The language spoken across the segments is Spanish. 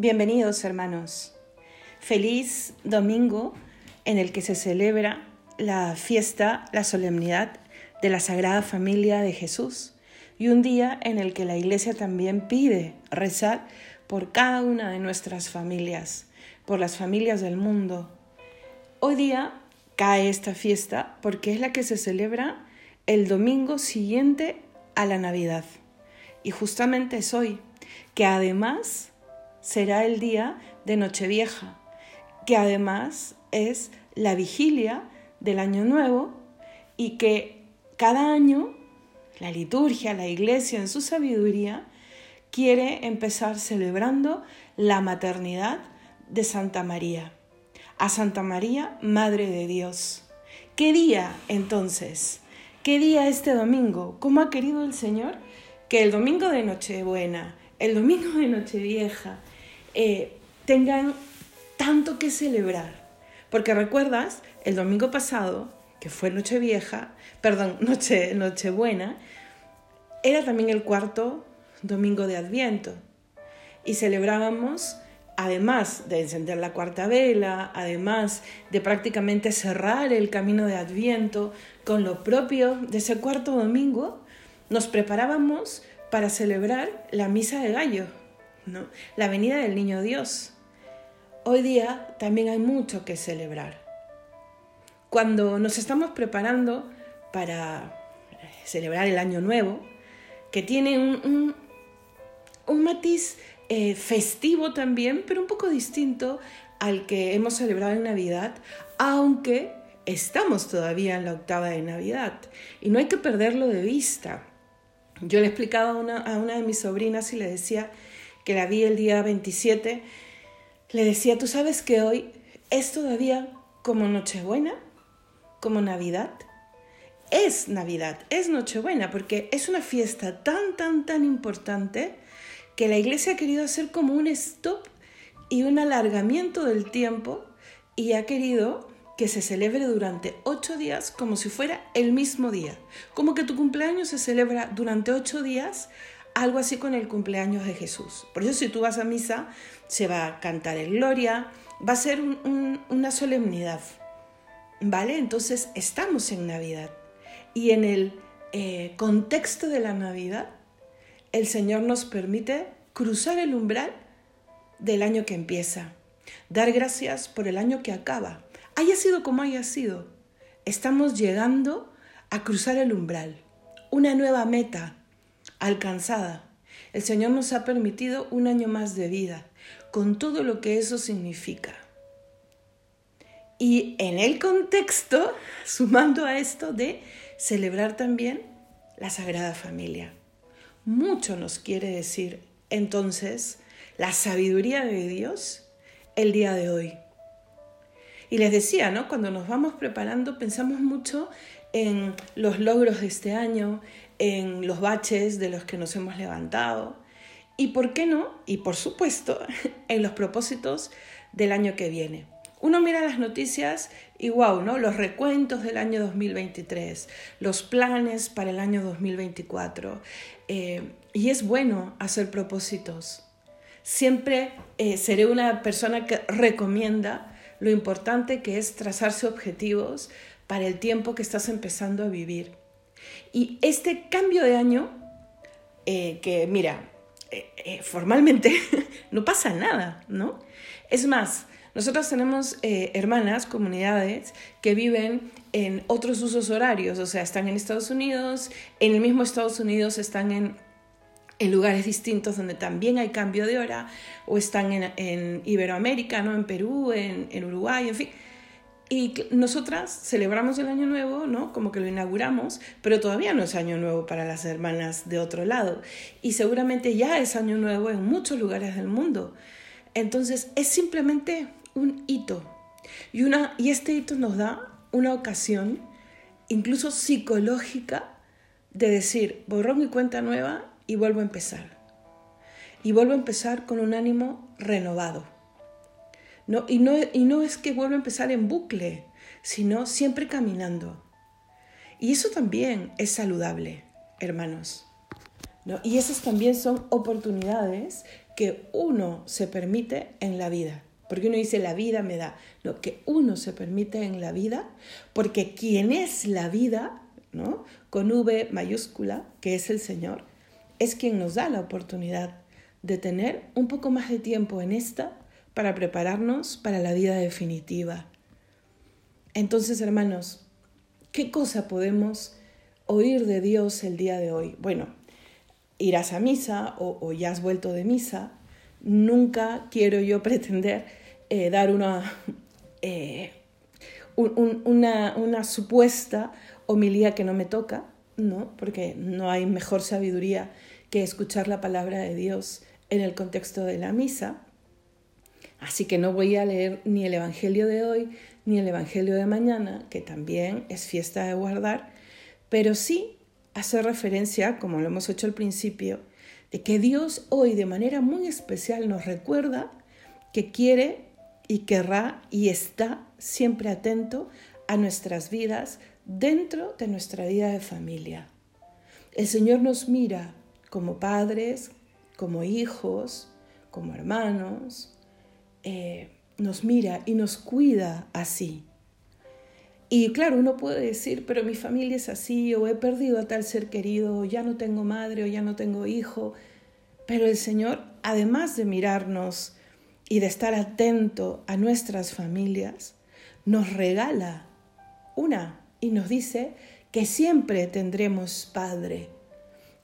Bienvenidos hermanos. Feliz domingo en el que se celebra la fiesta, la solemnidad de la Sagrada Familia de Jesús y un día en el que la Iglesia también pide rezar por cada una de nuestras familias, por las familias del mundo. Hoy día cae esta fiesta porque es la que se celebra el domingo siguiente a la Navidad. Y justamente es hoy, que además será el día de Nochevieja, que además es la vigilia del Año Nuevo y que cada año la liturgia, la iglesia en su sabiduría quiere empezar celebrando la maternidad de Santa María, a Santa María, Madre de Dios. ¿Qué día entonces? ¿Qué día este domingo? ¿Cómo ha querido el Señor que el domingo de Nochebuena, el domingo de Nochevieja, eh, tengan tanto que celebrar. Porque recuerdas, el domingo pasado, que fue Nochevieja, perdón, Noche, Nochebuena, era también el cuarto domingo de Adviento. Y celebrábamos, además de encender la cuarta vela, además de prácticamente cerrar el camino de Adviento con lo propio de ese cuarto domingo, nos preparábamos para celebrar la misa de gallo, la venida del niño Dios. Hoy día también hay mucho que celebrar. Cuando nos estamos preparando para celebrar el año nuevo, que tiene un, un, matiz eh, festivo también, pero un poco distinto al que hemos celebrado en Navidad, aunque estamos todavía en la octava de Navidad y no hay que perderlo de vista. Yo le explicaba a una, a una de mis sobrinas y le decía que la vi el día 27, le decía, ¿tú sabes que hoy es todavía como Nochebuena? ¿Como Navidad? Es Navidad, es Nochebuena, porque es una fiesta tan, tan, tan importante que la iglesia ha querido hacer como un stop y un alargamiento del tiempo y ha querido que se celebre durante ocho días como si fuera el mismo día. Como que tu cumpleaños se celebra durante ocho días, algo así con el cumpleaños de Jesús. Por eso si tú vas a misa, se va a cantar el Gloria, va a ser una solemnidad. ¿Vale? Entonces estamos en Navidad. Y en el eh, contexto de la Navidad, el Señor nos permite cruzar el umbral del año que empieza, dar gracias por el año que acaba haya sido como haya sido, estamos llegando a cruzar el umbral, una nueva meta alcanzada. El Señor nos ha permitido un año más de vida, con todo lo que eso significa. Y en el contexto, sumando a esto de celebrar también la Sagrada Familia. Mucho nos quiere decir entonces la sabiduría de Dios el día de hoy. Y les decía, ¿no? Cuando nos vamos preparando pensamos mucho en los logros de este año, en los baches de los que nos hemos levantado y, ¿por qué no? Y por supuesto, en los propósitos del año que viene. Uno mira las noticias y wow, ¿no? Los recuentos del año 2023, los planes para el año 2024. Eh, y es bueno hacer propósitos. Siempre eh, seré una persona que recomienda lo importante que es trazarse objetivos para el tiempo que estás empezando a vivir. Y este cambio de año, eh, que mira, eh, eh, formalmente no pasa nada, ¿no? Es más, nosotros tenemos hermanas, comunidades que viven en otros usos horarios, o sea, están en Estados Unidos, en el mismo Estados Unidos están en en lugares distintos donde también hay cambio de hora, o están en, Iberoamérica, ¿no? en Perú, en, en, Uruguay, en fin. Y nosotras celebramos el Año Nuevo, ¿no? Como que lo inauguramos, pero todavía no es Año Nuevo para las hermanas de otro lado. Y seguramente ya es Año Nuevo en muchos lugares del mundo. Entonces es simplemente un hito. Y, una, y este hito nos da una ocasión, incluso psicológica, de decir, borrón y cuenta nueva, y vuelvo a empezar. Y vuelvo a empezar con un ánimo renovado. Y, no, y no es que vuelva a empezar en bucle, sino siempre caminando. Y eso también es saludable, hermanos. ¿no? Y esas también son oportunidades que uno se permite en la vida. Porque uno dice la vida me da. Lo que uno se permite en la vida, porque quien es la vida, ¿no? Con V mayúscula, que es el Señor, es quien nos da la oportunidad de tener un poco más de tiempo en esta para prepararnos para la vida definitiva. Entonces, hermanos, ¿qué cosa podemos oír de Dios el día de hoy? Bueno, irás a misa o, ya has vuelto de misa. Nunca quiero yo pretender eh, dar una, eh, una, una supuesta homilía que no me toca, ¿no? Porque no hay mejor sabiduría que escuchar la palabra de Dios en el contexto de la misa. Así que no voy a leer ni el Evangelio de hoy ni el Evangelio de mañana, que también es fiesta de guardar, pero sí hace referencia, como lo hemos hecho al principio, de que Dios hoy de manera muy especial nos recuerda que quiere y querrá y está siempre atento a nuestras vidas dentro de nuestra vida de familia. El Señor nos mira como padres, como hijos, como hermanos, eh, nos mira y nos cuida así. Y claro, uno puede decir, pero mi familia es así, o he perdido a tal ser querido, o ya no tengo madre, o ya no tengo hijo. Pero el Señor, además de mirarnos y de estar atento a nuestras familias, nos regala una y nos dice que siempre tendremos padre,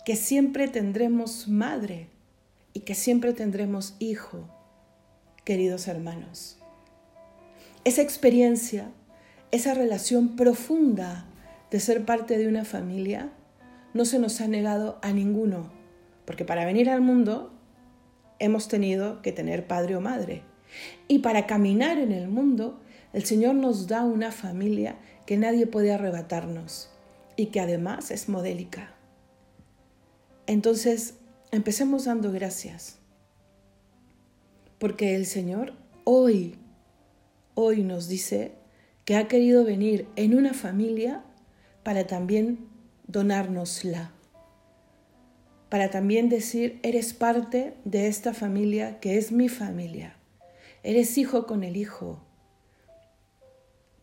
que siempre tendremos madre y que siempre tendremos hijo, queridos hermanos. Esa experiencia, esa relación profunda de ser parte de una familia, no se nos ha negado a ninguno, porque para venir al mundo hemos tenido que tener padre o madre. Y para caminar en el mundo, el Señor nos da una familia que nadie puede arrebatarnos y que además es modélica. Entonces, empecemos dando gracias, porque el Señor hoy, hoy nos dice que ha querido venir en una familia para también donárnosla, para también decir, eres parte de esta familia que es mi familia, eres hijo con el hijo,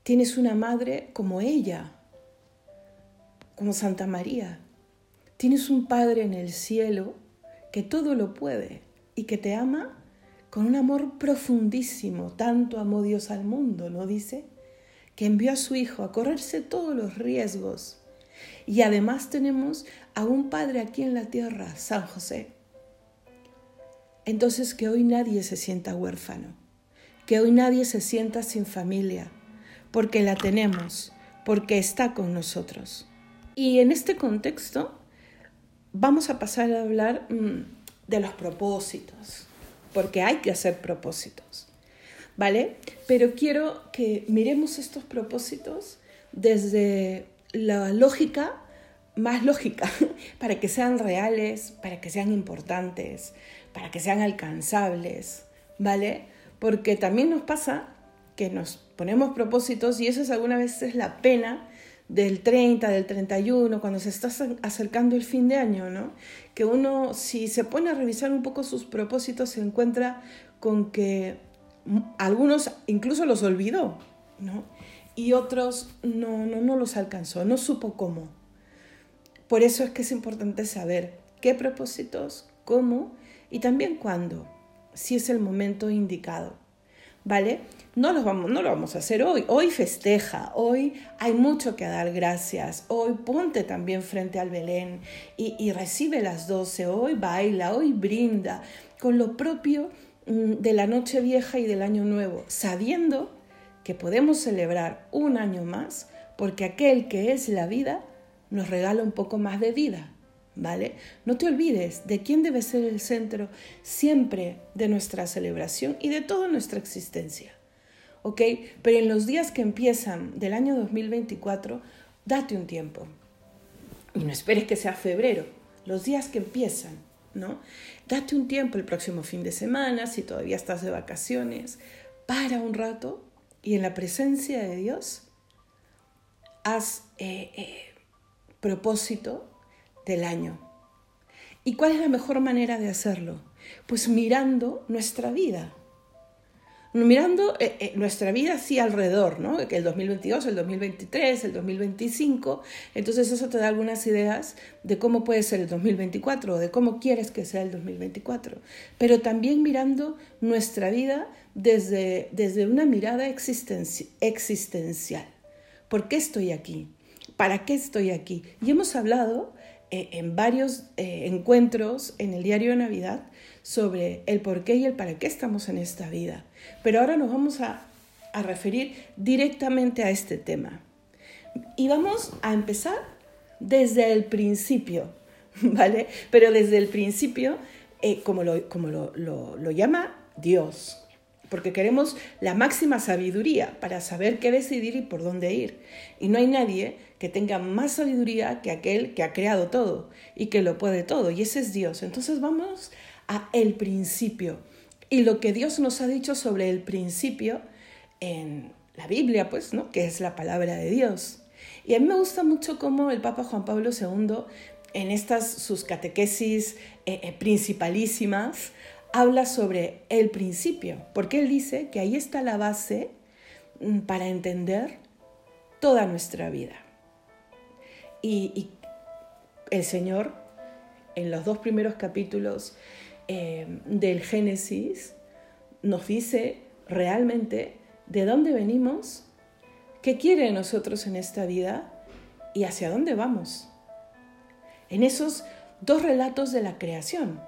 tienes una madre como ella, como Santa María, Tienes un Padre en el cielo que todo lo puede y que te ama con un amor profundísimo. Tanto amó Dios al mundo, ¿no dice? Que envió a su Hijo a correrse todos los riesgos. Y además tenemos a un Padre aquí en la tierra, San José. Entonces que hoy nadie se sienta huérfano, que hoy nadie se sienta sin familia, porque la tenemos, porque está con nosotros. Y en este contexto, vamos a pasar a hablar mm, de los propósitos, porque hay que hacer propósitos, ¿vale? Pero quiero que miremos estos propósitos desde la lógica más lógica, para que sean reales, para que sean importantes, para que sean alcanzables, ¿vale? Porque también nos pasa que nos ponemos propósitos y eso es alguna vez la pena del 30, del 31, cuando se está acercando el fin de año, ¿no? Que uno, si se pone a revisar un poco sus propósitos, se encuentra con que algunos incluso los olvidó. Y otros no, no, no los alcanzó, no supo cómo. Por eso es que es importante saber qué propósitos, cómo y también cuándo, si es el momento indicado. ¿Vale? No, vamos, no lo vamos a hacer hoy. Hoy festeja, hoy hay mucho que dar gracias. Hoy ponte también frente al Belén y, y recibe las doce. Hoy baila, hoy brinda con lo propio mm, de la noche vieja y del año nuevo, sabiendo que podemos celebrar un año más porque aquel que es la vida nos regala un poco más de vida. ¿Vale? No te olvides de quién debe ser el centro siempre de nuestra celebración y de toda nuestra existencia. ¿Ok? Pero en los días que empiezan del año 2024, date un tiempo. Y no esperes que sea febrero, los días que empiezan, ¿no? Date un tiempo el próximo fin de semana, si todavía estás de vacaciones, para un rato y en la presencia de Dios haz eh, eh, propósito del año. ¿Y cuál es la mejor manera de hacerlo? Pues mirando nuestra vida mirando eh, eh, nuestra vida así alrededor, ¿no? El 2022, el 2023, el 2025, entonces eso te da algunas ideas de cómo puede ser el 2024 o de cómo quieres que sea el 2024, pero también mirando nuestra vida desde, desde una mirada existencial. ¿Por qué estoy aquí? ¿Para qué estoy aquí? Y hemos hablado eh, en varios encuentros en el diario de Navidad sobre el por qué y el para qué estamos en esta vida. Pero ahora nos vamos a, referir directamente a este tema. Y vamos a empezar desde el principio, ¿vale? Pero desde el principio, eh, como, lo, como lo, llama Dios, porque queremos la máxima sabiduría para saber qué decidir y por dónde ir. Y no hay nadie que tenga más sabiduría que aquel que ha creado todo y que lo puede todo, y ese es Dios. Entonces vamos a el principio. Y lo que Dios nos ha dicho sobre el principio en la Biblia, pues, ¿no? Que es la palabra de Dios. Y a mí me gusta mucho cómo el Papa Juan Pablo II, en estas sus catequesis eh, eh, principalísimas, habla sobre el principio, porque él dice que ahí está la base mm, para entender toda nuestra vida. Y el Señor, en los dos primeros capítulos eh, del Génesis nos dice realmente de dónde venimos, qué quiere de nosotros en esta vida y hacia dónde vamos. En esos dos relatos de la creación,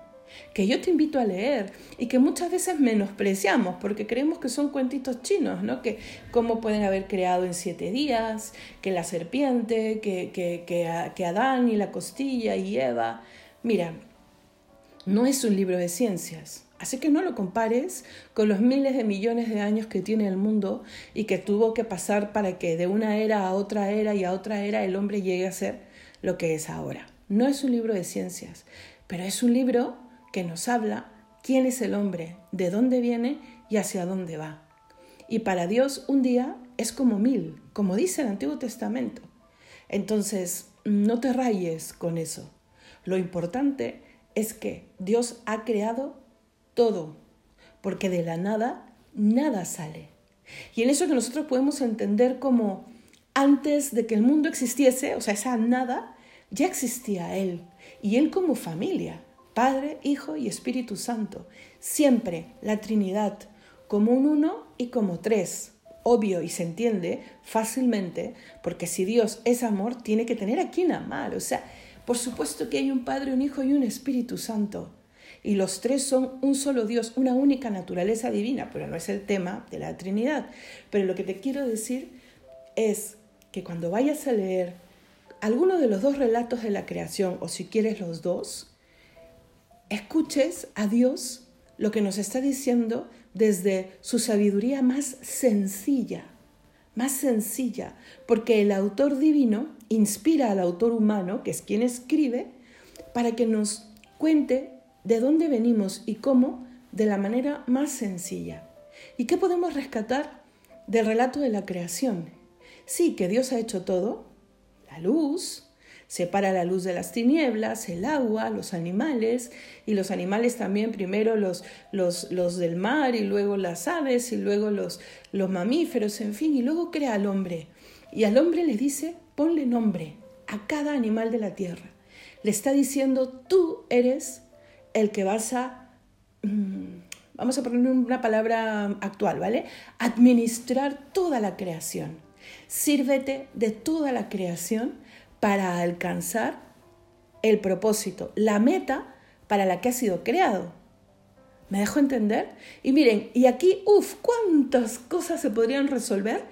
que yo te invito a leer y que muchas veces menospreciamos porque creemos que son cuentitos chinos, ¿no? Que cómo pueden haber creado en siete días, que la serpiente, que, que, que, que Adán y la costilla y Eva. Mira, no es un libro de ciencias. Así que no lo compares con los miles de millones de años que tiene el mundo y que tuvo que pasar para que de una era a otra era y a otra era el hombre llegue a ser lo que es ahora. No es un libro de ciencias, pero es un libro que nos habla quién es el hombre, de dónde viene y hacia dónde va. Y para Dios un día es como mil, como dice el Antiguo Testamento. Entonces, no te rayes con eso. Lo importante es que Dios ha creado todo, porque de la nada nada sale. Y en eso que nosotros podemos entender como antes de que el mundo existiese, o sea, esa nada, ya existía Él. Y Él como familia, Padre, Hijo y Espíritu Santo. Siempre la Trinidad, como un uno y como tres. Obvio y se entiende fácilmente, porque si Dios es amor, tiene que tener a quien amar. O sea, por supuesto que hay un Padre, un Hijo y un Espíritu Santo. Y los tres son un solo Dios, una única naturaleza divina, pero no es el tema de la Trinidad. Pero lo que te quiero decir es que cuando vayas a leer alguno de los dos relatos de la creación, o si quieres los dos, escuches a Dios lo que nos está diciendo desde su sabiduría más sencilla, más sencilla, porque el autor divino inspira al autor humano, que es quien escribe, para que nos cuente de dónde venimos y cómo de la manera más sencilla. ¿Y qué podemos rescatar del relato de la creación? Sí, que Dios ha hecho todo, la luz, separa la luz de las tinieblas, el agua, los animales, y los animales también, primero los, los, los del mar, y luego las aves, y luego los, los mamíferos, en fin, y luego crea al hombre. Y al hombre le dice, ponle nombre a cada animal de la tierra. Le está diciendo, tú eres el que vas a, mm, vamos a poner una palabra actual, ¿vale? Administrar toda la creación. Sírvete de toda la creación para alcanzar el propósito, la meta para la que ha sido creado. ¿Me dejo entender? Y miren, y aquí, uff, cuántas cosas se podrían resolver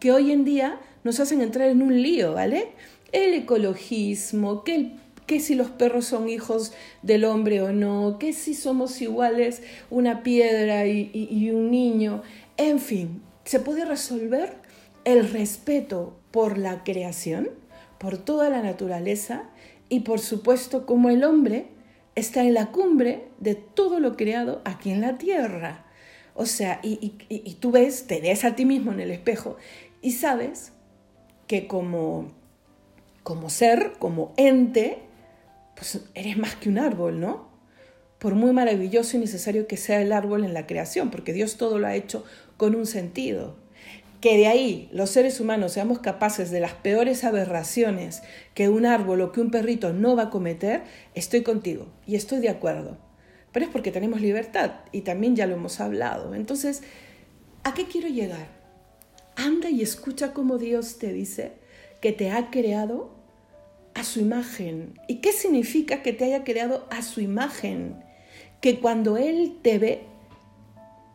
que hoy en día nos hacen entrar en un lío, ¿vale? El ecologismo, que, que si los perros son hijos del hombre o no, que si somos iguales una piedra y un niño, en fin, se puede resolver el respeto por la creación por toda la naturaleza y por supuesto como el hombre está en la cumbre de todo lo creado aquí en la tierra. O sea, y, tú ves, te ves a ti mismo en el espejo y sabes que como, como ser, como ente, pues eres más que un árbol, ¿no? Por muy maravilloso y necesario que sea el árbol en la creación, porque Dios todo lo ha hecho con un sentido. Que de ahí los seres humanos seamos capaces de las peores aberraciones que un árbol o que un perrito no va a cometer, estoy contigo y estoy de acuerdo. Pero es porque tenemos libertad y también ya lo hemos hablado. Entonces, ¿a qué quiero llegar? Anda y escucha cómo Dios te dice que te ha creado a su imagen. ¿Y qué significa que te haya creado a su imagen? Que cuando Él te ve,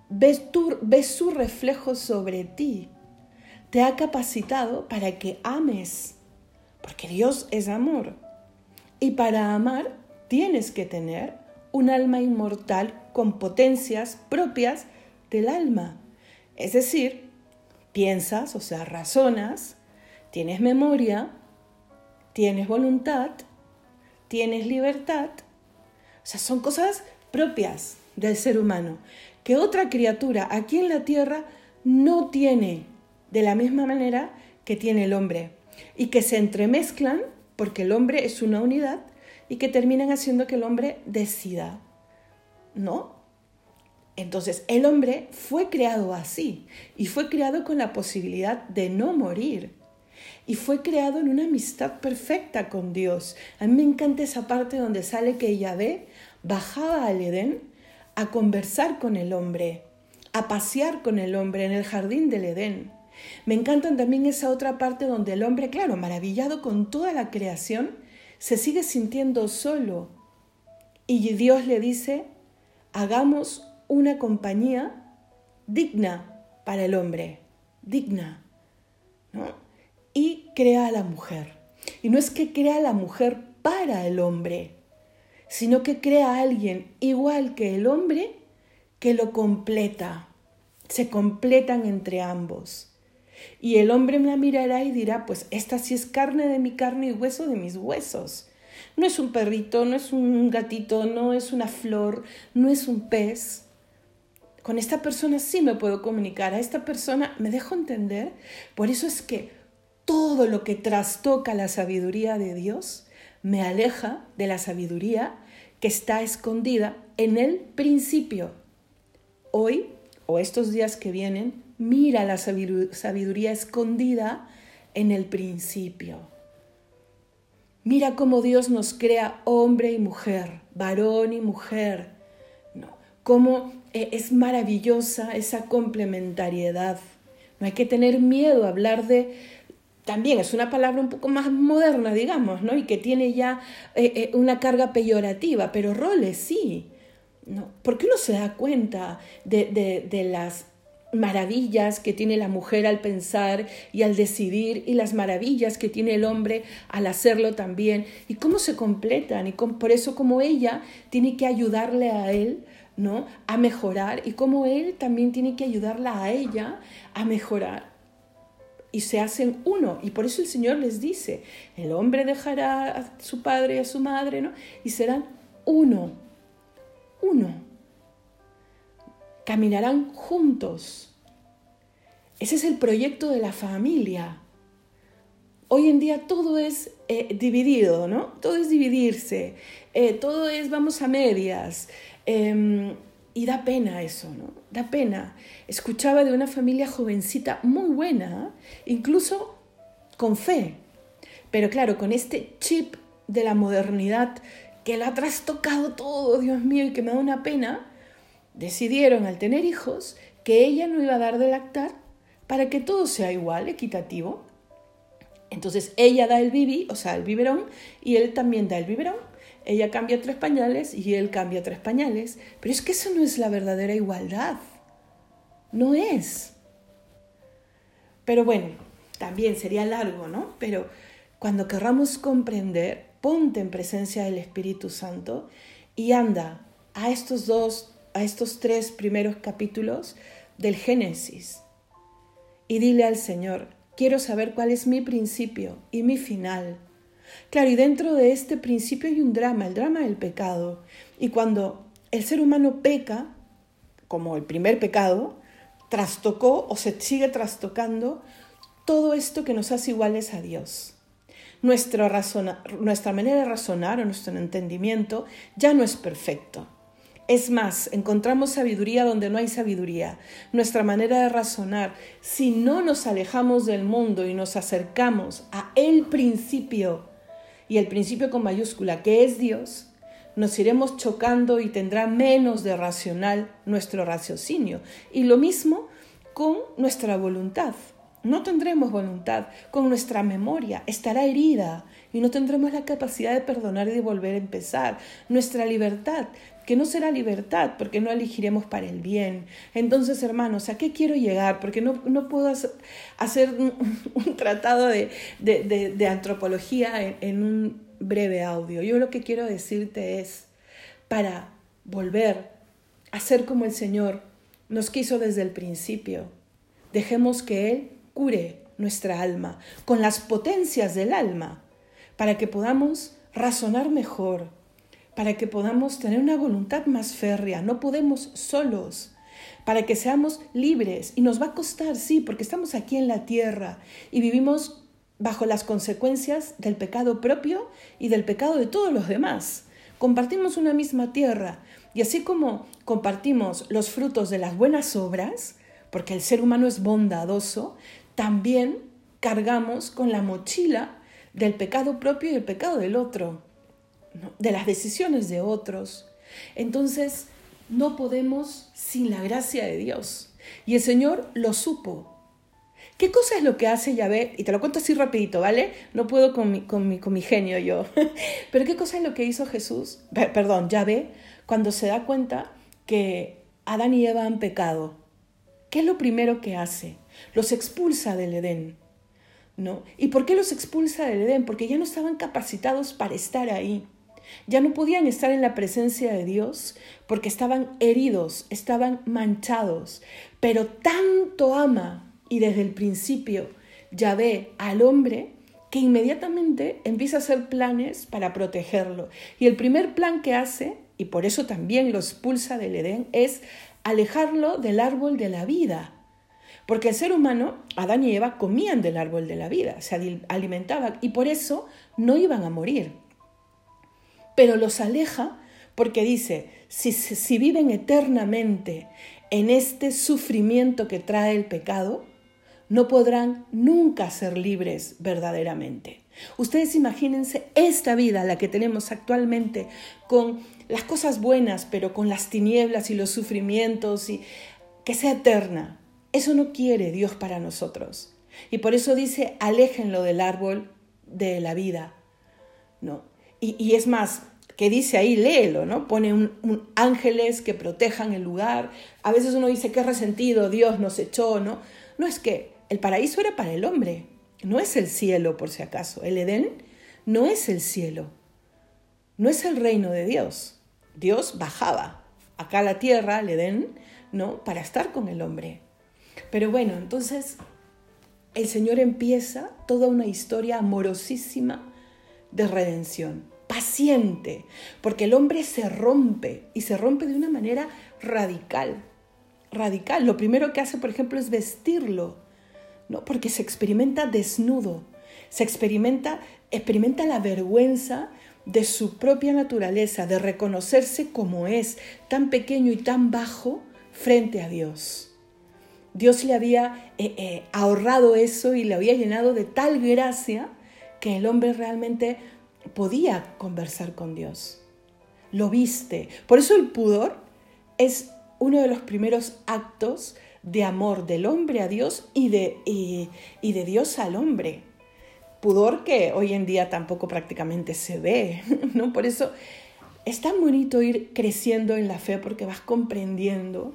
ves, ves su reflejo sobre ti. Te ha capacitado para que ames, porque Dios es amor. Y para amar tienes que tener un alma inmortal con potencias propias del alma. Es decir, piensas, o sea, razonas, tienes memoria, tienes voluntad, tienes libertad. O sea, son cosas propias del ser humano que otra criatura aquí en la tierra no tiene de la misma manera que tiene el hombre y que se entremezclan porque el hombre es una unidad y que terminan haciendo que el hombre decida. ¿No? Entonces, el hombre fue creado así y fue creado con la posibilidad de no morir. Y fue creado en una amistad perfecta con Dios. A mí me encanta esa parte donde sale que Yahvé bajaba al Edén a conversar con el hombre, a pasear con el hombre en el jardín del Edén. Me encanta también esa otra parte donde el hombre, claro, maravillado con toda la creación, se sigue sintiendo solo. Y Dios le dice, hagamos una compañía digna para el hombre, digna. Y crea a la mujer. Y no es que crea a la mujer para el hombre, sino que crea a alguien igual que el hombre que lo completa. Se completan entre ambos. Y el hombre me la mirará y dirá, pues esta sí es carne de mi carne y hueso de mis huesos. No es un perrito, no es un gatito, no es una flor, no es un pez. Con esta persona sí me puedo comunicar, a esta persona me dejo entender. Por eso es que todo lo que trastoca la sabiduría de Dios me aleja de la sabiduría que está escondida en el principio. Hoy, o estos días que vienen, mira la sabiduría escondida en el principio. Mira cómo Dios nos crea hombre y mujer, varón y mujer. ¿no? Cómo eh, es maravillosa esa complementariedad. No hay que tener miedo a hablar de... También es una palabra un poco más moderna, digamos, ¿no? Y que tiene ya eh, eh, una carga peyorativa, pero roles sí. ¿no? Porque uno se da cuenta de, de, de las maravillas que tiene la mujer al pensar y al decidir y las maravillas que tiene el hombre al hacerlo también y cómo se completan y por eso como ella tiene que ayudarle a él ¿no? a mejorar y cómo él también tiene que ayudarla a ella a mejorar y se hacen uno y por eso el Señor les dice el hombre dejará a su padre y a su madre ¿no? y serán uno uno caminarán juntos. Ese es el proyecto de la familia. Hoy en día todo es eh, dividido, ¿no? Todo es dividirse, eh, todo es vamos a medias. Em, y da pena eso, ¿no? Da pena. Escuchaba de una familia jovencita muy buena, incluso con fe. Pero claro, con este chip de la modernidad que la ha trastocado todo, Dios mío, y que me da una pena, decidieron al tener hijos que ella no iba a dar de lactar para que todo sea igual, equitativo. Entonces ella da el bibi, o sea, el biberón, y él también da el biberón. Ella cambia tres pañales y él cambia tres pañales. Pero es que eso no es la verdadera igualdad. No es. Pero bueno, también sería largo, ¿no? Pero cuando querramos comprender, ponte en presencia del Espíritu Santo y anda a estos dos a estos tres primeros capítulos del Génesis y dile al Señor, quiero saber cuál es mi principio y mi final. Claro, y dentro de este principio hay un drama, el drama del pecado. Y cuando el ser humano peca, como el primer pecado, trastocó o se sigue trastocando todo esto que nos hace iguales a Dios. nuestra, nuestra manera de razonar o nuestro entendimiento ya no es perfecto. Es más, encontramos sabiduría donde no hay sabiduría. Nuestra manera de razonar, si no nos alejamos del mundo y nos acercamos a el principio, y el principio con mayúscula, que es Dios, nos iremos chocando y tendrá menos de racional nuestro raciocinio. Y lo mismo con nuestra voluntad. No tendremos voluntad, con nuestra memoria estará herida y no tendremos la capacidad de perdonar y de volver a empezar. Nuestra libertad, que no será libertad porque no elegiremos para el bien. Entonces, hermanos, ¿a qué quiero llegar? Porque no, puedo hacer un, tratado de, antropología en, en un breve audio. Yo lo que quiero decirte es, para volver a ser como el Señor nos quiso desde el principio, dejemos que Él cure nuestra alma, con las potencias del alma, para que podamos razonar mejor, para que podamos tener una voluntad más férrea. No podemos solos, para que seamos libres. Y nos va a costar, sí, porque estamos aquí en la tierra y vivimos bajo las consecuencias del pecado propio y del pecado de todos los demás. Compartimos una misma tierra y así como compartimos los frutos de las buenas obras, porque el ser humano es bondadoso, también cargamos con la mochila del pecado propio y el pecado del otro, de las decisiones de otros. Entonces, no podemos sin la gracia de Dios. Y el Señor lo supo. ¿Qué cosa es lo que hace Yahvé? Y te lo cuento así rapidito, ¿vale? No puedo con mi, con mi, con mi genio yo. Pero ¿qué cosa es lo que hizo Jesús? Perdón, Yahvé, cuando se da cuenta que Adán y Eva han pecado. ¿Qué es lo primero que hace? Los expulsa del Edén. ¿No? ¿Y por qué los expulsa del Edén? Porque ya no estaban capacitados para estar ahí. Ya no podían estar en la presencia de Dios porque estaban heridos, estaban manchados. Pero tanto ama y desde el principio ya ve al hombre que inmediatamente empieza a hacer planes para protegerlo. Y el primer plan que hace, y por eso también lo expulsa del Edén, es alejarlo del árbol de la vida. Porque el ser humano, Adán y Eva, comían del árbol de la vida, se alimentaban y por eso no iban a morir. Pero los aleja porque dice, si, si viven eternamente en este sufrimiento que trae el pecado, no podrán nunca ser libres verdaderamente. Ustedes imagínense esta vida, la que tenemos actualmente, con las cosas buenas, pero con las tinieblas y los sufrimientos, y que sea eterna. Eso no quiere Dios para nosotros. Y por eso dice, aléjenlo del árbol de la vida. ¿no? Y, es más, que dice ahí, léelo, ¿no? Pone un, ángeles que protejan el lugar. A veces uno dice, qué resentido, Dios nos echó, ¿no? No es que el paraíso era para el hombre, no es el cielo, por si acaso. El Edén no es el cielo, no es el reino de Dios. Dios bajaba acá a la tierra, el Edén, ¿no? Para estar con el hombre. Pero bueno, entonces el Señor empieza toda una historia amorosísima de redención, paciente, porque el hombre se rompe y se rompe de una manera radical, radical. Lo primero que hace, por ejemplo, es vestirlo, ¿no? Porque se experimenta desnudo, se experimenta, experimenta la vergüenza de su propia naturaleza, de reconocerse como es, tan pequeño y tan bajo frente a Dios. Dios le había eh, eh, ahorrado eso y le había llenado de tal gracia que el hombre realmente podía conversar con Dios. Lo viste. Por eso el pudor es uno de los primeros actos de amor del hombre a Dios y de, y de Dios al hombre. Pudor que hoy en día tampoco prácticamente se ve, ¿no? Por eso es tan bonito ir creciendo en la fe porque vas comprendiendo,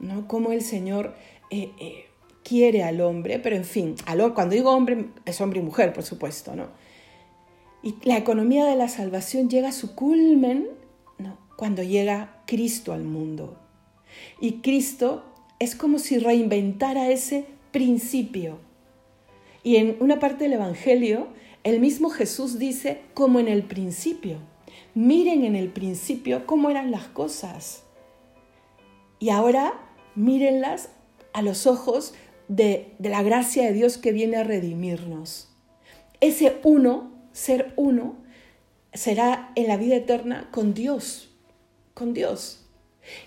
¿no? Cómo el Señor eh, eh, quiere al hombre, pero en fin, cuando digo hombre, es hombre y mujer, por supuesto, ¿no? Y la economía de la salvación llega a su culmen cuando llega Cristo al mundo. Y Cristo es como si reinventara ese principio. Y en una parte del Evangelio, el mismo Jesús dice, como en el principio. Miren en el principio cómo eran las cosas. Y ahora mírenlas a los ojos de, la gracia de Dios que viene a redimirnos. Ese uno ser uno será en la vida eterna con Dios, con Dios.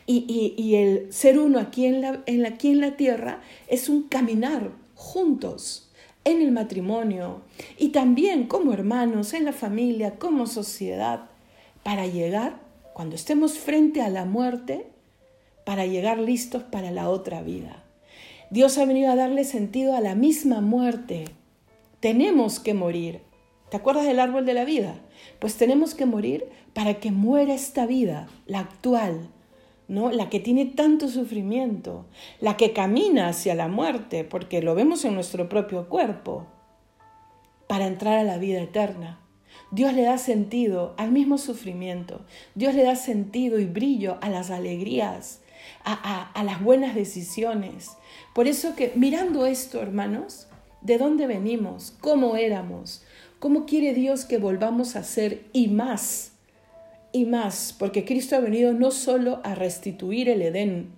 Y, el ser uno aquí en, la, aquí en la tierra es un caminar juntos en el matrimonio y también como hermanos, en la familia, como sociedad, para llegar, cuando estemos frente a la muerte, para llegar listos para la otra vida. Dios ha venido a darle sentido a la misma muerte. Tenemos que morir. ¿Te acuerdas del árbol de la vida? Pues tenemos que morir para que muera esta vida, la actual, ¿no? La que tiene tanto sufrimiento, la que camina hacia la muerte, porque lo vemos en nuestro propio cuerpo, para entrar a la vida eterna. Dios le da sentido al mismo sufrimiento. Dios le da sentido y brillo a las alegrías, a, a, las buenas decisiones. Por eso que mirando esto, hermanos, ¿de dónde venimos? ¿Cómo éramos? ¿Cómo quiere Dios que volvamos a ser y más? Y más, porque Cristo ha venido no solo a restituir el Edén,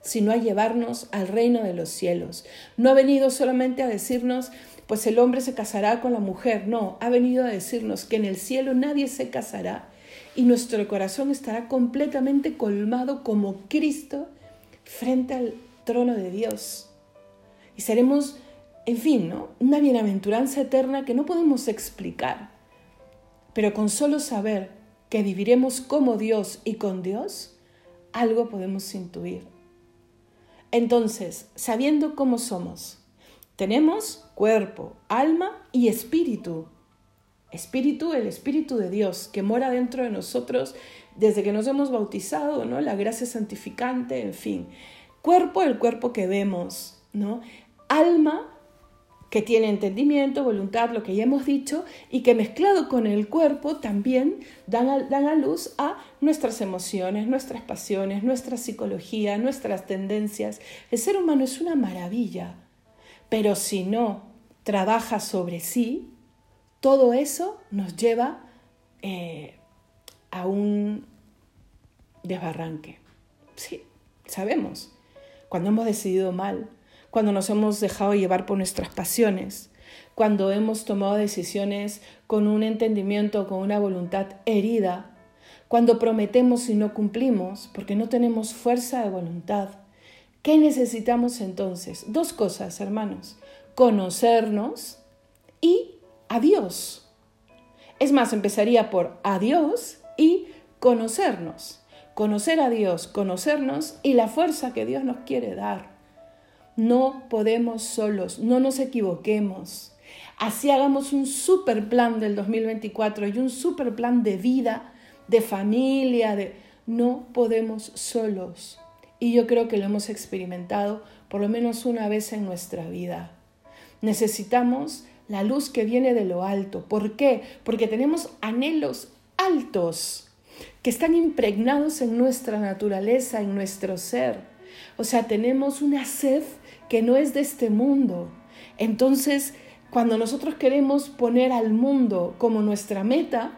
sino a llevarnos al reino de los cielos. No ha venido solamente a decirnos, pues el hombre se casará con la mujer. No, ha venido a decirnos que en el cielo nadie se casará y nuestro corazón estará completamente colmado como Cristo frente al trono de Dios. Y seremos, en fin, ¿no? una bienaventuranza eterna que no podemos explicar. Pero con solo saber que viviremos como Dios y con Dios, algo podemos intuir. Entonces, sabiendo cómo somos, tenemos cuerpo, alma y espíritu. Espíritu, el Espíritu de Dios que mora dentro de nosotros desde que nos hemos bautizado, ¿no? La gracia santificante, en fin. Cuerpo, el cuerpo que vemos, ¿no? Alma, que tiene entendimiento, voluntad, lo que ya hemos dicho, y que mezclado con el cuerpo también dan a, dan a luz a nuestras emociones, nuestras pasiones, nuestra psicología, nuestras tendencias. El ser humano es una maravilla, pero si no trabaja sobre sí, todo eso nos lleva eh, a un desbarranque. Sí, sabemos. Cuando hemos decidido mal, cuando nos hemos dejado llevar por nuestras pasiones, cuando hemos tomado decisiones con un entendimiento, con una voluntad herida, cuando prometemos y no cumplimos porque no tenemos fuerza de voluntad, ¿Qué necesitamos entonces? Dos cosas, hermanos. Conocernos y a Dios. Es más, empezaría por a Dios y conocernos. Conocer a Dios, conocernos y la fuerza que Dios nos quiere dar. No podemos solos, no nos equivoquemos. Así hagamos un super plan del 2024 y un super plan de vida, de familia, de... No podemos solos. Y yo creo que lo hemos experimentado por lo menos una vez en nuestra vida. Necesitamos la luz que viene de lo alto. ¿Por qué? Porque tenemos anhelos altos que están impregnados en nuestra naturaleza, en nuestro ser. O sea, tenemos una sed que no es de este mundo. Entonces, cuando nosotros queremos poner al mundo como nuestra meta,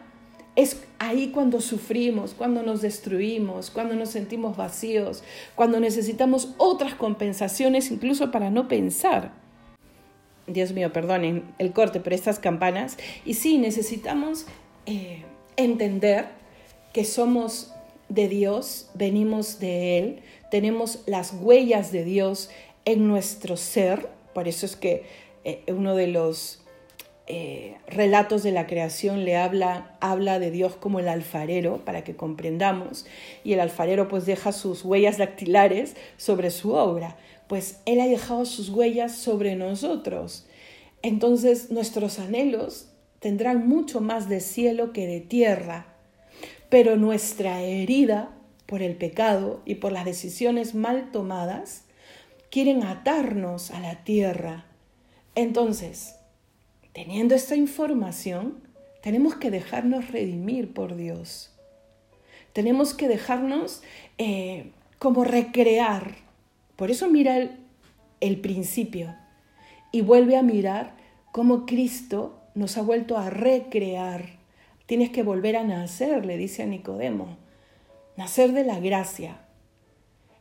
es ahí cuando sufrimos, cuando nos destruimos, cuando nos sentimos vacíos, cuando necesitamos otras compensaciones incluso para no pensar. Dios mío, perdonen el corte, pero estas campanas. Y sí, necesitamos eh, entender que somos de Dios, venimos de Él, tenemos las huellas de Dios en nuestro ser. Por eso es que eh, uno de los eh, relatos de la creación le habla, habla de Dios como el alfarero, para que comprendamos, y el alfarero pues deja sus huellas dactilares sobre su obra, pues Él ha dejado sus huellas sobre nosotros. Entonces nuestros anhelos tendrán mucho más de cielo que de tierra, pero nuestra herida por el pecado y por las decisiones mal tomadas quieren atarnos a la tierra. Entonces, Teniendo esta información, tenemos que dejarnos redimir por Dios. Tenemos que dejarnos eh, como recrear. Por eso mira el, el principio y vuelve a mirar cómo Cristo nos ha vuelto a recrear. Tienes que volver a nacer, le dice a Nicodemo. Nacer de la gracia.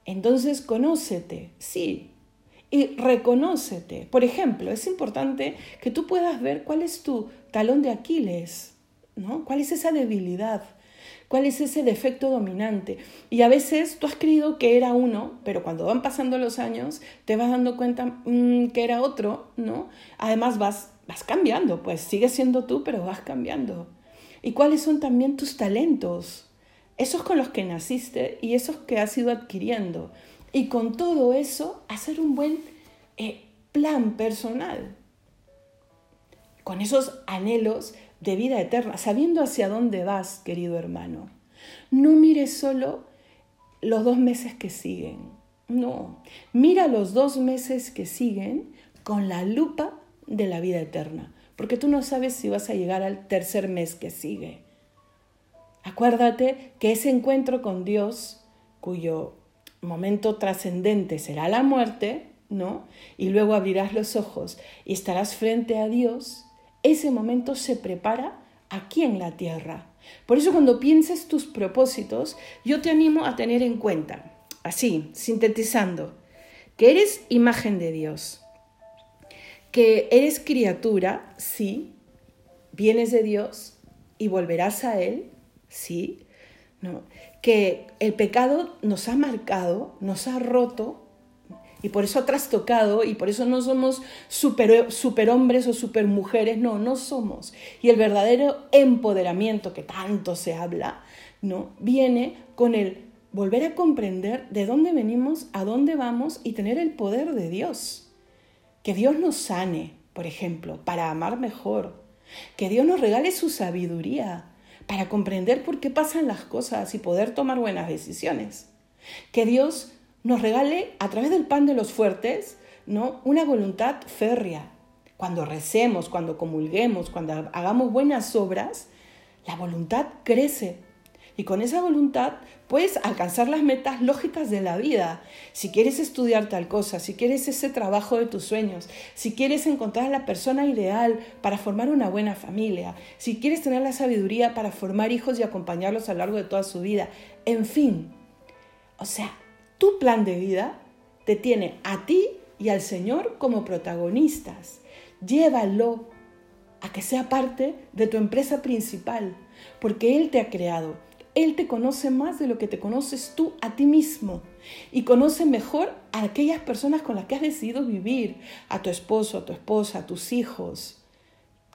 Entonces conócete, sí, y reconócete. Por ejemplo, es importante que tú puedas ver cuál es tu talón de Aquiles? ¿no? ¿Cuál es esa debilidad? ¿Cuál es ese defecto dominante? Y a veces tú has creído que era uno, pero cuando van pasando los años te vas dando cuenta mm, que era otro, ¿no? Además vas, vas cambiando, pues sigues siendo tú, pero vas cambiando. ¿Y cuáles son también tus talentos? Esos con los que naciste y esos que has ido adquiriendo. Y con todo eso, hacer un buen eh, plan personal. Con esos anhelos de vida eterna, sabiendo hacia dónde vas, querido hermano. No mires solo los dos meses que siguen. No, mira los dos meses que siguen con la lupa de la vida eterna, porque tú no sabes si vas a llegar al tercer mes que sigue. Acuérdate que ese encuentro con Dios, cuyo momento trascendente será la muerte, ¿no? Y luego abrirás los ojos y estarás frente a Dios, ese momento se prepara aquí en la tierra. Por eso cuando pienses tus propósitos, yo te animo a tener en cuenta, así, sintetizando, que eres imagen de Dios, que eres criatura, sí, vienes de Dios y volverás a Él, sí, ¿no? que el pecado nos ha marcado, nos ha roto y por eso ha trastocado y por eso no somos super, superhombres o supermujeres, no, no somos. Y el verdadero empoderamiento que tanto se habla, ¿no? Viene con el volver a comprender de dónde venimos, a dónde vamos y tener el poder de Dios. Que Dios nos sane, por ejemplo, para amar mejor. Que Dios nos regale su sabiduría para comprender por qué pasan las cosas y poder tomar buenas decisiones. Que Dios nos regale a través del pan de los fuertes, ¿no? Una voluntad férrea. Cuando recemos, cuando comulguemos, cuando hagamos buenas obras, la voluntad crece. Y con esa voluntad puedes alcanzar las metas lógicas de la vida. Si quieres estudiar tal cosa, si quieres ese trabajo de tus sueños, si quieres encontrar a la persona ideal para formar una buena familia, si quieres tener la sabiduría para formar hijos y acompañarlos a lo largo de toda su vida, en fin. O sea, tu plan de vida te tiene a ti y al Señor como protagonistas. Llévalo a que sea parte de tu empresa principal, porque Él te ha creado. Él te conoce más de lo que te conoces tú a ti mismo y conoce mejor a aquellas personas con las que has decidido vivir, a tu esposo, a tu esposa, a tus hijos.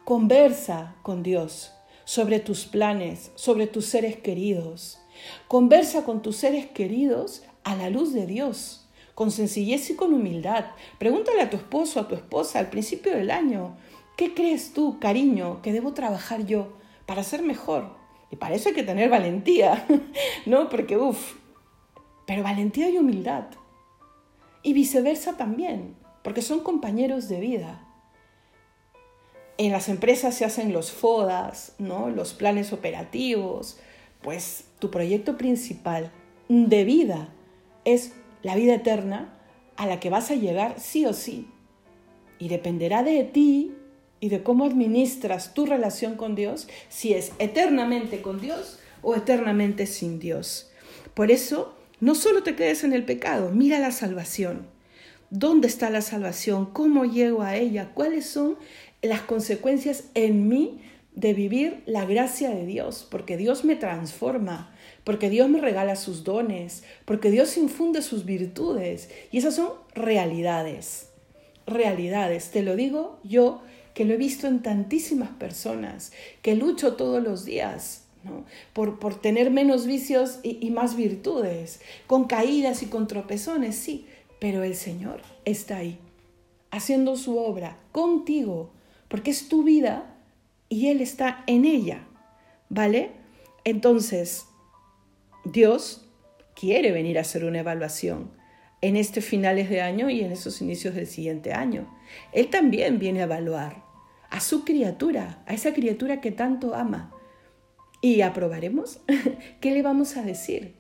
Conversa con Dios sobre tus planes, sobre tus seres queridos. Conversa con tus seres queridos a la luz de Dios, con sencillez y con humildad. Pregúntale a tu esposo, a tu esposa al principio del año, ¿qué crees tú, cariño, que debo trabajar yo para ser mejor? Y para eso hay que tener valentía, ¿no? Porque, uff, pero valentía y humildad. Y viceversa también, porque son compañeros de vida. En las empresas se hacen los FODAS, ¿no? los planes operativos, pues tu proyecto principal de vida es la vida eterna a la que vas a llegar sí o sí. Y dependerá de ti y de cómo administras tu relación con Dios, si es eternamente con Dios o eternamente sin Dios. Por eso, no solo te quedes en el pecado, mira la salvación. ¿Dónde está la salvación? ¿Cómo llego a ella? ¿Cuáles son las consecuencias en mí de vivir la gracia de Dios? Porque Dios me transforma, porque Dios me regala sus dones, porque Dios infunde sus virtudes. Y esas son realidades, realidades. Te lo digo yo que lo he visto en tantísimas personas, que lucho todos los días. Por, por, tener menos vicios y, y más virtudes, con caídas y con tropezones, sí, pero el Señor está ahí, haciendo su obra contigo, porque es tu vida y Él está en ella, ¿vale? Entonces, Dios quiere venir a hacer una evaluación en este finales de año y en esos inicios del siguiente año. Él también viene a evaluar a su criatura, a esa criatura que tanto ama. Y aprobaremos. ¿Qué le vamos a decir?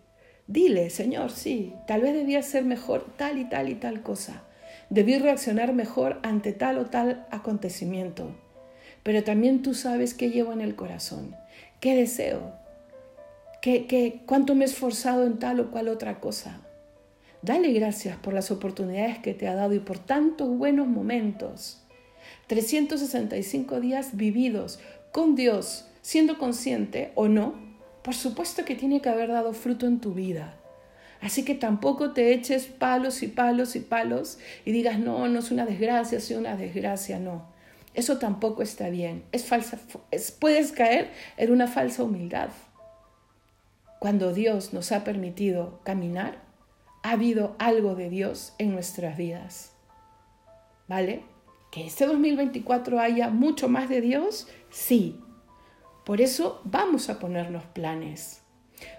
Dile, Señor, sí, tal vez debía ser mejor tal y tal y tal cosa. Debí reaccionar mejor ante tal o tal acontecimiento. Pero también tú sabes qué llevo en el corazón, qué deseo, que, cuánto me he esforzado en tal o cual otra cosa. Dale gracias por las oportunidades que te ha dado y por tantos buenos momentos. 365 días vividos con Dios, siendo consciente o no, por supuesto que tiene que haber dado fruto en tu vida. Así que tampoco te eches palos y palos y palos y digas, no, no es una desgracia, es una desgracia, no. Eso tampoco está bien. Es falsa, puedes caer en una falsa humildad. Cuando Dios nos ha permitido caminar, ha habido algo de Dios en nuestras vidas. ¿Vale? Que este 2024 haya mucho más de Dios, sí. Por eso vamos a poner los planes.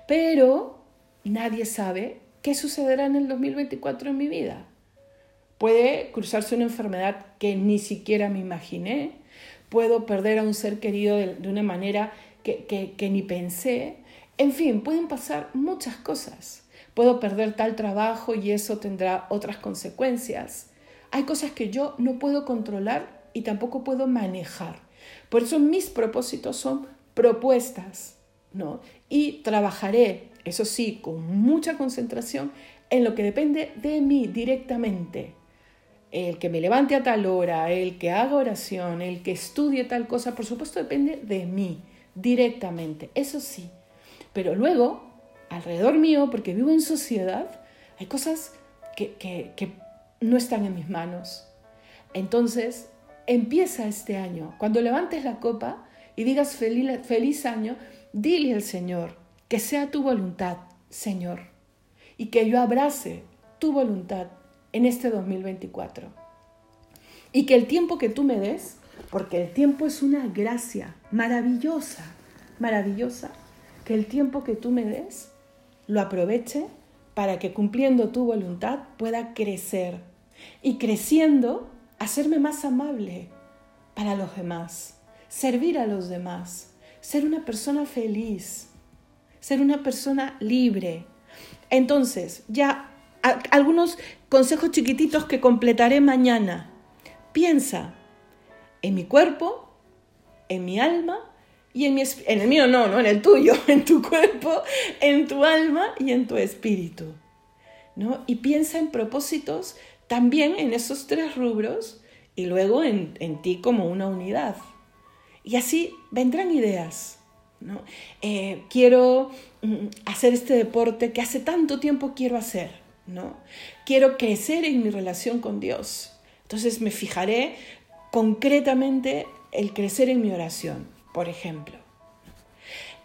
Pero nadie sabe qué sucederá en el 2024 en mi vida. Puede cruzarse una enfermedad que ni siquiera me imaginé. Puedo perder a un ser querido de, una manera que ni pensé. En fin, pueden pasar muchas cosas. Puedo perder tal trabajo y eso tendrá otras consecuencias. Hay cosas que yo no puedo controlar y tampoco puedo manejar. Por eso mis propósitos son propuestas, ¿no? Y trabajaré, eso sí, con mucha concentración en lo que depende de mí directamente. El que me levante a tal hora, el que haga oración, el que estudie tal cosa, por supuesto depende de mí directamente, eso sí. Pero luego, alrededor mío, porque vivo en sociedad, hay cosas que, que no están en mis manos. Entonces, empieza este año. Cuando levantes la copa y digas feliz, feliz año, dile al Señor que sea tu voluntad, Señor, y que yo abrace tu voluntad en este 2024. Y que el tiempo que tú me des, porque el tiempo es una gracia maravillosa, maravillosa, que el tiempo que tú me des lo aproveche para que cumpliendo tu voluntad pueda crecer y creciendo hacerme más amable para los demás, servir a los demás, ser una persona feliz, ser una persona libre. Entonces, ya algunos consejos chiquititos que completaré mañana. Piensa en mi cuerpo, en mi alma y en, mi, en el mío no, no, en el tuyo, en tu cuerpo, en tu alma y en tu espíritu. ¿no? Y piensa en propósitos también en esos tres rubros y luego en, en ti como una unidad. Y así vendrán ideas. ¿no? Eh, quiero mm, hacer este deporte que hace tanto tiempo quiero hacer. ¿no? Quiero crecer en mi relación con Dios. Entonces me fijaré concretamente el crecer en mi oración por ejemplo.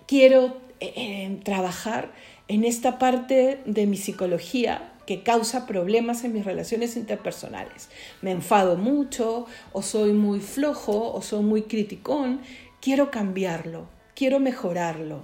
Quiero eh, eh, trabajar en esta parte de mi psicología que causa problemas en mis relaciones interpersonales. Me enfado mucho, o soy muy flojo, o soy muy criticón. Quiero cambiarlo, quiero mejorarlo.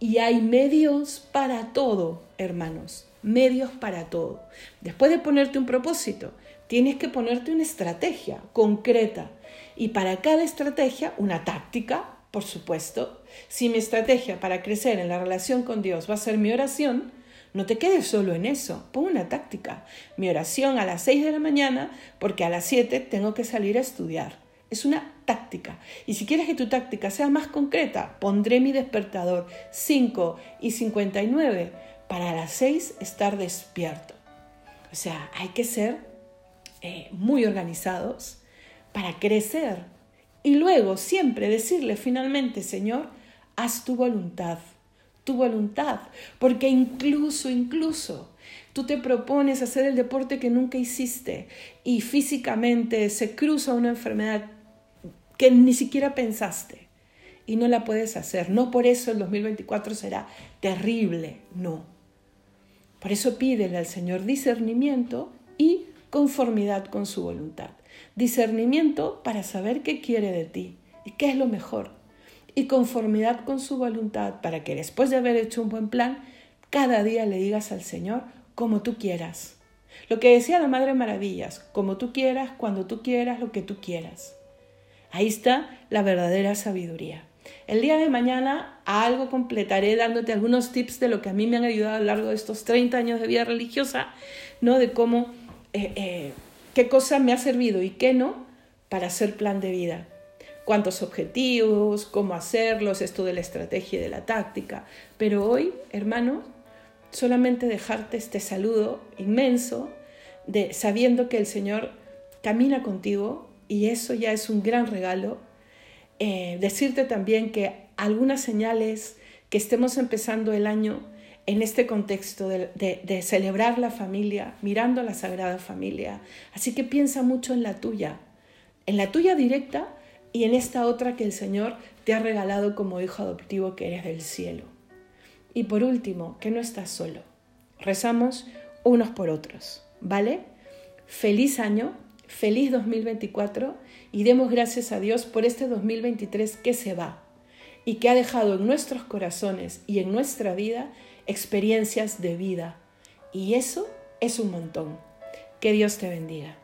Y hay medios para todo, hermanos, medios para todo. Después de ponerte un propósito, tienes que ponerte una estrategia concreta y para cada estrategia una táctica, por supuesto. Si mi estrategia para crecer en la relación con Dios va a ser mi oración, no te quedes solo en eso, pon una táctica. Mi oración a las 6 de la mañana porque a las 7 tengo que salir a estudiar. Es una táctica. Y si quieres que tu táctica sea más concreta, pondré mi despertador 5 y 59 para a las 6 estar despierto. O sea, hay que ser eh, muy organizados para crecer. Y luego siempre decirle finalmente, Señor, haz tu voluntad, tu voluntad, porque incluso, incluso tú te propones hacer el deporte que nunca hiciste y físicamente se cruza una enfermedad que ni siquiera pensaste y no la puedes hacer. No por eso el 2024 será terrible, no. Por eso pídele al Señor discernimiento y conformidad con su voluntad. Discernimiento para saber qué quiere de ti y qué es lo mejor. Y conformidad con su voluntad para que después de haber hecho un buen plan, cada día le digas al Señor como tú quieras. Lo que decía la Madre Maravillas, como tú quieras, cuando tú quieras, lo que tú quieras. Ahí está la verdadera sabiduría. El día de mañana algo completaré dándote algunos tips de lo que a mí me han ayudado a lo largo de estos 30 años de vida religiosa, ¿no? De cómo eh, eh, qué cosa me ha servido y qué no para hacer plan de vida. Cuántos objetivos, cómo hacerlos, esto de la estrategia y de la táctica. Pero hoy, hermano, solamente dejarte este saludo inmenso de sabiendo que el Señor camina contigo, y eso ya es un gran regalo. Eh, decirte también que algunas señales que estemos empezando el año en este contexto de, celebrar la familia, mirando a la Sagrada Familia. Así que piensa mucho en la tuya, en la tuya directa y en esta otra que el Señor te ha regalado como hijo adoptivo que eres del cielo. Y por último, que no estás solo. Rezamos unos por otros, ¿vale? Feliz año, feliz 2024 y demos gracias a Dios por este 2023 que se va y que ha dejado en nuestros corazones y en nuestra vida experiencias de vida. Y eso es un montón. Que Dios te bendiga.